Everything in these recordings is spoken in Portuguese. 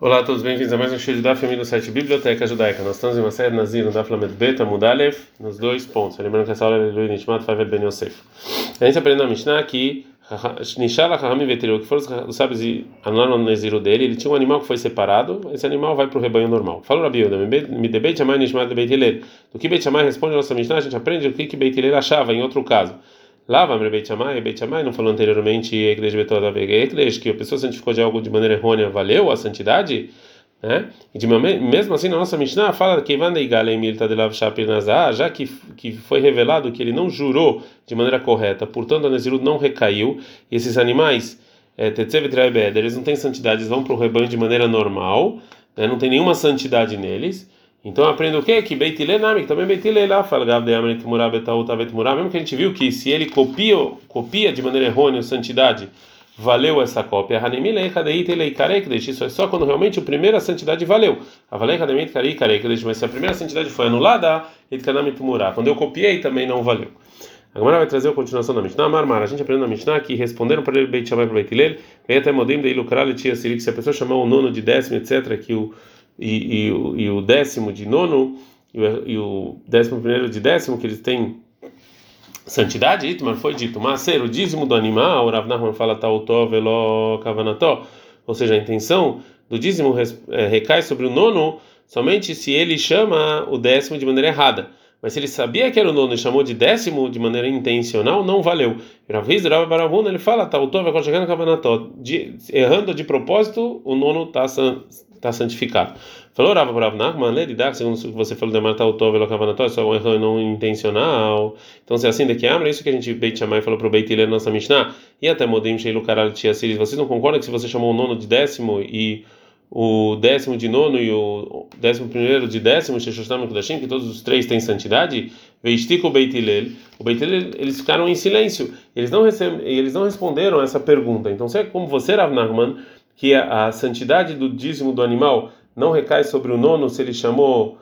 Olá a todos, bem-vindos a mais um show da família do site Biblioteca Judaica. Nós estamos em uma série Nazir no Daf Lamed Beta Mudalev, nos dois pontos. Lembrando que essa aula é Luiz Nishmat Favel Ben Yosef. A gente aprendeu na Mishnah que Nishala Rahami Veterior, que foram os sábios e anularam o Neziro dele, ele tinha um animal que foi separado, esse animal vai para o rebanho normal. Falou Rabi Yehuda, me de Beit Shammai Nishmat de Beit. Do que Beit Shammai responde a nossa Mishnah, a gente aprende o que Beit Hillel achava em outro caso. Vamre Beit Shammai, Beit Shammai não falou anteriormente Ekdesh Betoda Ekdesh, que a pessoa santificou de algo de maneira errônea, valeu a santidade? Né? E de, mesmo assim, na nossa Mishnah fala que já que, que foi revelado que ele não jurou de maneira correta, portanto a Nezirut não recaiu, e esses animais, é, eles não têm santidade, eles vão para o rebanho de maneira normal, né? não tem nenhuma santidade neles. Então aprenda o quê? Que Beitilenami, que também Beitile lá fala, mesmo que a gente viu que se ele copia, copia de maneira errônea a santidade valeu essa cópia. Isso é só quando realmente a primeira santidade valeu. Mas se a primeira santidade foi anulada, quando eu copiei também não valeu. Agora vai trazer a continuação da Mishnah. Marmar, a gente aprendeu na Mishnah que responderam para ele Beit Shammai para Beit Hillel, até modem de lucrar tia se a pessoa chamou o nono de décimo, etc, que o e, e, e o décimo de nono e o, e o décimo primeiro de décimo que eles têm santidade, Itmar foi dito, mas ser o dízimo do animal, o Rav Nachman fala tautó velo kavanató, ou seja, a intenção do dízimo é, recai sobre o nono somente se ele chama o décimo de maneira errada. Mas se ele sabia que era o nono e chamou de décimo de maneira intencional, não valeu. Ele fala tautó velo kavanató, errando de propósito, o nono está está santificado. Falou Rava para Nachman, Ledidach, segundo o que você falou de Marta Utov, Elokavanatório, só um erro não intencional. Então, se é assim daqui Amra, isso que a gente Beit Shammai falou para o Beit Hillel, nossa Mishnah, e até Modim Sheilu Karal Tiasiris, vocês não concordam que se você chamou o nono de décimo e o décimo de nono e o décimo primeiro de décimo, Sheshostam Kudashim, que todos os três têm santidade, Veistika o Beit Hillel, o Beit Hillel, eles ficaram em silêncio, eles não, receb... eles não responderam essa pergunta. Então, se é como você, Rav Nachman, que a, a santidade do dízimo do animal não recai sobre o nono se ele chamou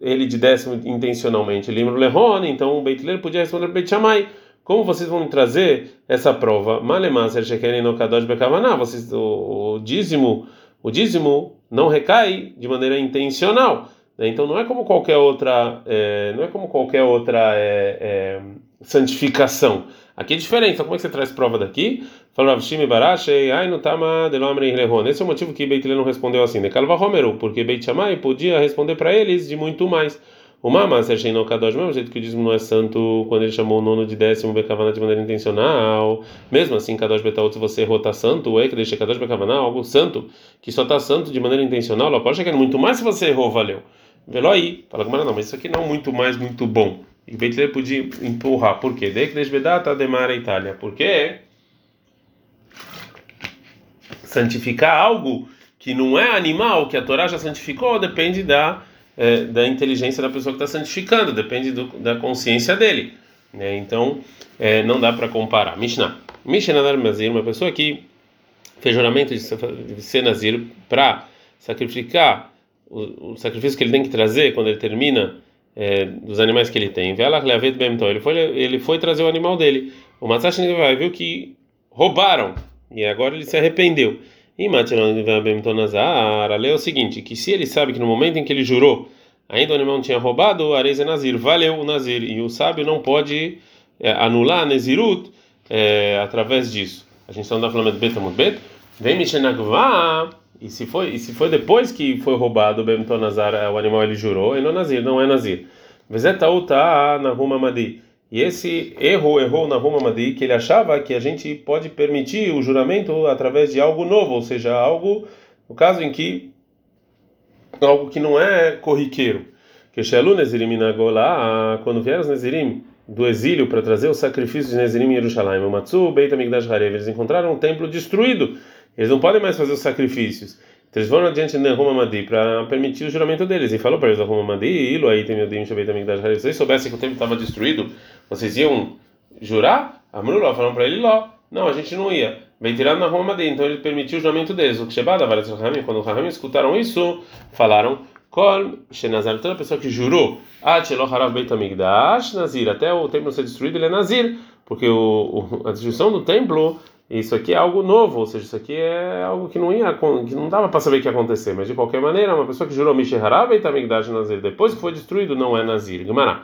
ele de décimo intencionalmente. Lembra o Lerone, então o Beit podia responder Beit Shammai. Como vocês vão trazer essa prova? Malemanser Shekeren no Kadosh Bekavaná. Vocês o, o dízimo, o dízimo não recai de maneira intencional. Né? Então não é como qualquer outra, é, não é como qualquer outra é, é, santificação. Aqui é diferente. Então como é que você traz prova daqui? Falou Shimi Barashei, ai no tama de lomre rehon. Esse é o motivo que Beit não respondeu assim. De Calva Homeru, porque Beit Shammai podia responder para eles de muito mais. O Mama Sershei no Kadosh, mesmo jeito que o dízimo não é santo quando ele chamou o nono de décimo Bekavana de maneira intencional. Mesmo assim, Kadosh Betaut, se você errou, tá santo, é que deixa Kadosh Bekavana, algo santo, que só tá santo de maneira intencional. Ela pode chegar muito mais se você errou, valeu. Velo aí. Fala com não, mas isso aqui não é muito mais, muito bom. E Beit podia empurrar. Por quê? De que desbedata demara Itália. Por quê? santificar algo que não é animal, que a Torá já santificou, depende da, é, da inteligência da pessoa que está santificando, depende do, da consciência dele. Né? Então, é, não dá para comparar. Mishnah. Mishnah Nazir, uma pessoa que fez juramento de ser Nazir para sacrificar o, o, sacrifício que ele tem que trazer quando ele termina é, dos animais que ele tem. Ele foi, ele foi trazer o animal dele. O Matsashi viu que roubaram e agora ele se arrependeu. E Matilonazar, lê o seguinte: que se ele sabe que no momento em que ele jurou, ainda o animal não tinha roubado, Areiz é Nazir, valeu o Nazir. E o sábio não pode é, anular Nezirut é, através disso. A gente está no Flamengo Betamut Bet. Vem Mishenagvá. E se foi, e se foi depois que foi roubado o Bemtonazar, o animal ele jurou, ele não é Nazir, não é Nazir. Vezetautá na Ruma Madi. E esse erro errou na Roma Madi que ele achava que a gente pode permitir o juramento através de algo novo, ou seja, algo no caso em que algo que não é corriqueiro. Que Shelu Nezirim Nagola, quando vieram os Nezirim do exílio para trazer o sacrifício de Nezirim em Jerusalém, Matsu Beit Amigdash Harev, eles encontraram um templo destruído. Eles não podem mais fazer os sacrifícios. Então eles foram adiante de Roma Madi para permitir o juramento deles. E falou para eles: Roma Madi, Ilo aí tem meu Shabeit Amigdash Harev. Se vocês soubessem que o templo estava destruído, vocês iam jurar? Amrullah falaram para ele: Ló. Não, a gente não ia. Bem tirado na Roma dele, então ele permitiu o juramento deles. O Kshebada, quando os Rahamim escutaram isso, falaram: Kol Shenazar, toda pessoa que jurou, Harav Beit Nazir, até o templo ser destruído, ele é Nazir, porque o, o, a destruição do templo isso aqui é algo novo, ou seja, isso aqui é algo que não ia, que não dava para saber o que ia acontecer, mas de qualquer maneira, uma pessoa que jurou Misherarava e Tamigdash Nazir, depois que foi destruído, não é Nazir. Gemara.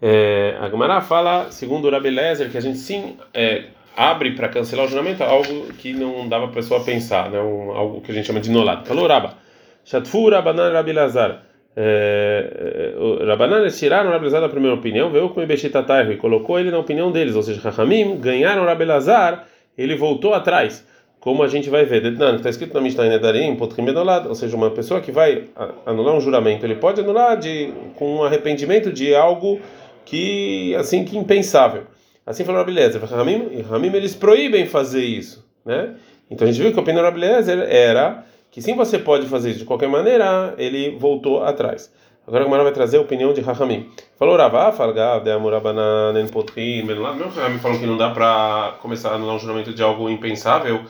É, a Gemara fala, segundo o Rabi Lezer, que a gente sim é, abre para cancelar o juramento algo que não dava para a pessoa pensar, né? Um, algo que a gente chama de nolad. Falou Raba. Shatfu Rabanan Rabi Lazar. É, é Rabanan eles tiraram Rabi Lazar da primeira opinião, veio com o Ibeshitatarro e colocou ele na opinião deles, ou seja, Rahamim ganharam Rabi Lazar ele voltou atrás, como a gente vai ver. Está escrito na Mishnah Nedarim, ou seja, uma pessoa que vai anular um juramento, ele pode anular de, com um arrependimento de algo que, assim, que impensável. Assim falou Rabelezer, Ramim, Ramim eles proíbem fazer isso, né? Então a gente viu que a opinião do Rabelezer era que sim você pode fazer isso de qualquer maneira, ele voltou atrás. Agora o Gemara vai trazer a opinião de Rahamim. Falou Ravá, Falgav, de Amurabana, Nenpotrim, Benulad. Meu Rahamim falou que não dá para começar a anular um juramento de algo impensável.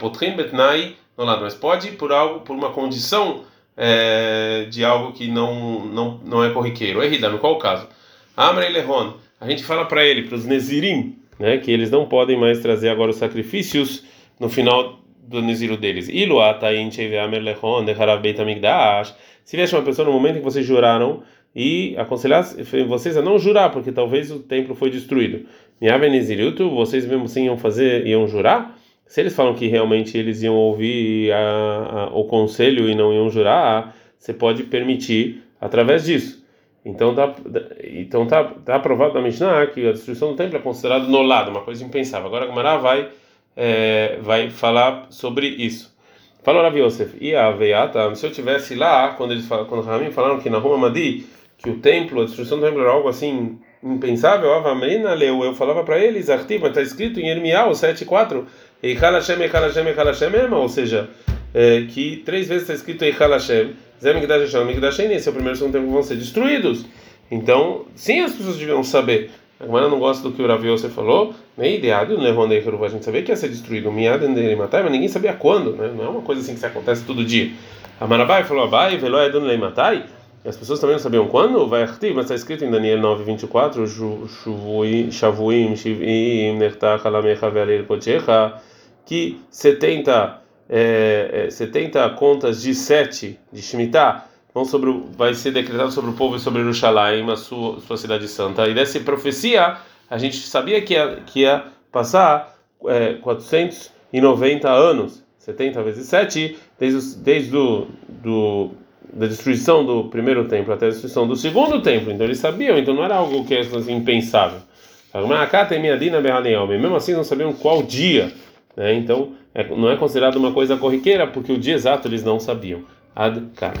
Potrim, Betnai, lá, mas pode por algo, por uma condição é, de algo que não, não, não é corriqueiro. Errida, no qual caso? Amrei Lehon, a gente fala para ele, para os Nezirim, né, que eles não podem mais trazer agora os sacrifícios no final do Neziro deles. Se viesse uma pessoa no momento em que vocês juraram e aconselhar vocês a não jurar, porque talvez o templo foi destruído. Niaveniziriutu, vocês mesmo sim iam fazer, iam jurar? Se eles falam que realmente eles iam ouvir a, a, o conselho e não iam jurar, você pode permitir através disso. Então tá, então tá, tá aprovado na Mishnah que a destruição do templo é considerada no lado, uma coisa impensável. Agora a vai é, vai falar sobre isso. Falou Rav Yosef, e a Veiata, se eu tivesse lá, quando eles falam, quando Ramim falaram que na Roma Madi, que o templo, a destruição do templo era algo assim impensável, Avamrina leu, eu falava para eles, Artiva, está escrito em Ermial 7.4, Eichal Hashem, Eichal Hashem, ou seja, é, que três vezes está escrito Eichal Hashem, Zé Migdash esse é o primeiro e o segundo templo vão ser destruídos. Então, sim, as pessoas deviam saber. A Gemara não gosta do que o Rav Yosef falou, nem ideado, né? A gente sabia que ia ser destruído, matar, mas ninguém sabia quando, né? Não é uma coisa assim que acontece todo dia. A Marabai falou, Abai, Velo Edun Leimatai, e as pessoas também não sabiam quando, vai artigo, mas está escrito em Daniel 9:24, Shavuim, Shivim, Nertach, Alamecha, Ve'alir Kochecha, que 70, é, 70 contas de 7 de Shemitah sobre vai ser decretado sobre o povo e sobre Jerusalém, a sua, sua cidade santa. E dessa profecia, a gente sabia que ia, que ia passar é, 490 anos, 70 vezes 7, desde, desde do, do, da destruição do primeiro templo até a destruição do segundo templo. Então eles sabiam, então não era algo que era assim, impensável. Mesmo assim, não sabiam qual dia. Né? Então, é, não é considerado uma coisa corriqueira, porque o dia exato eles não sabiam. Ad -kan.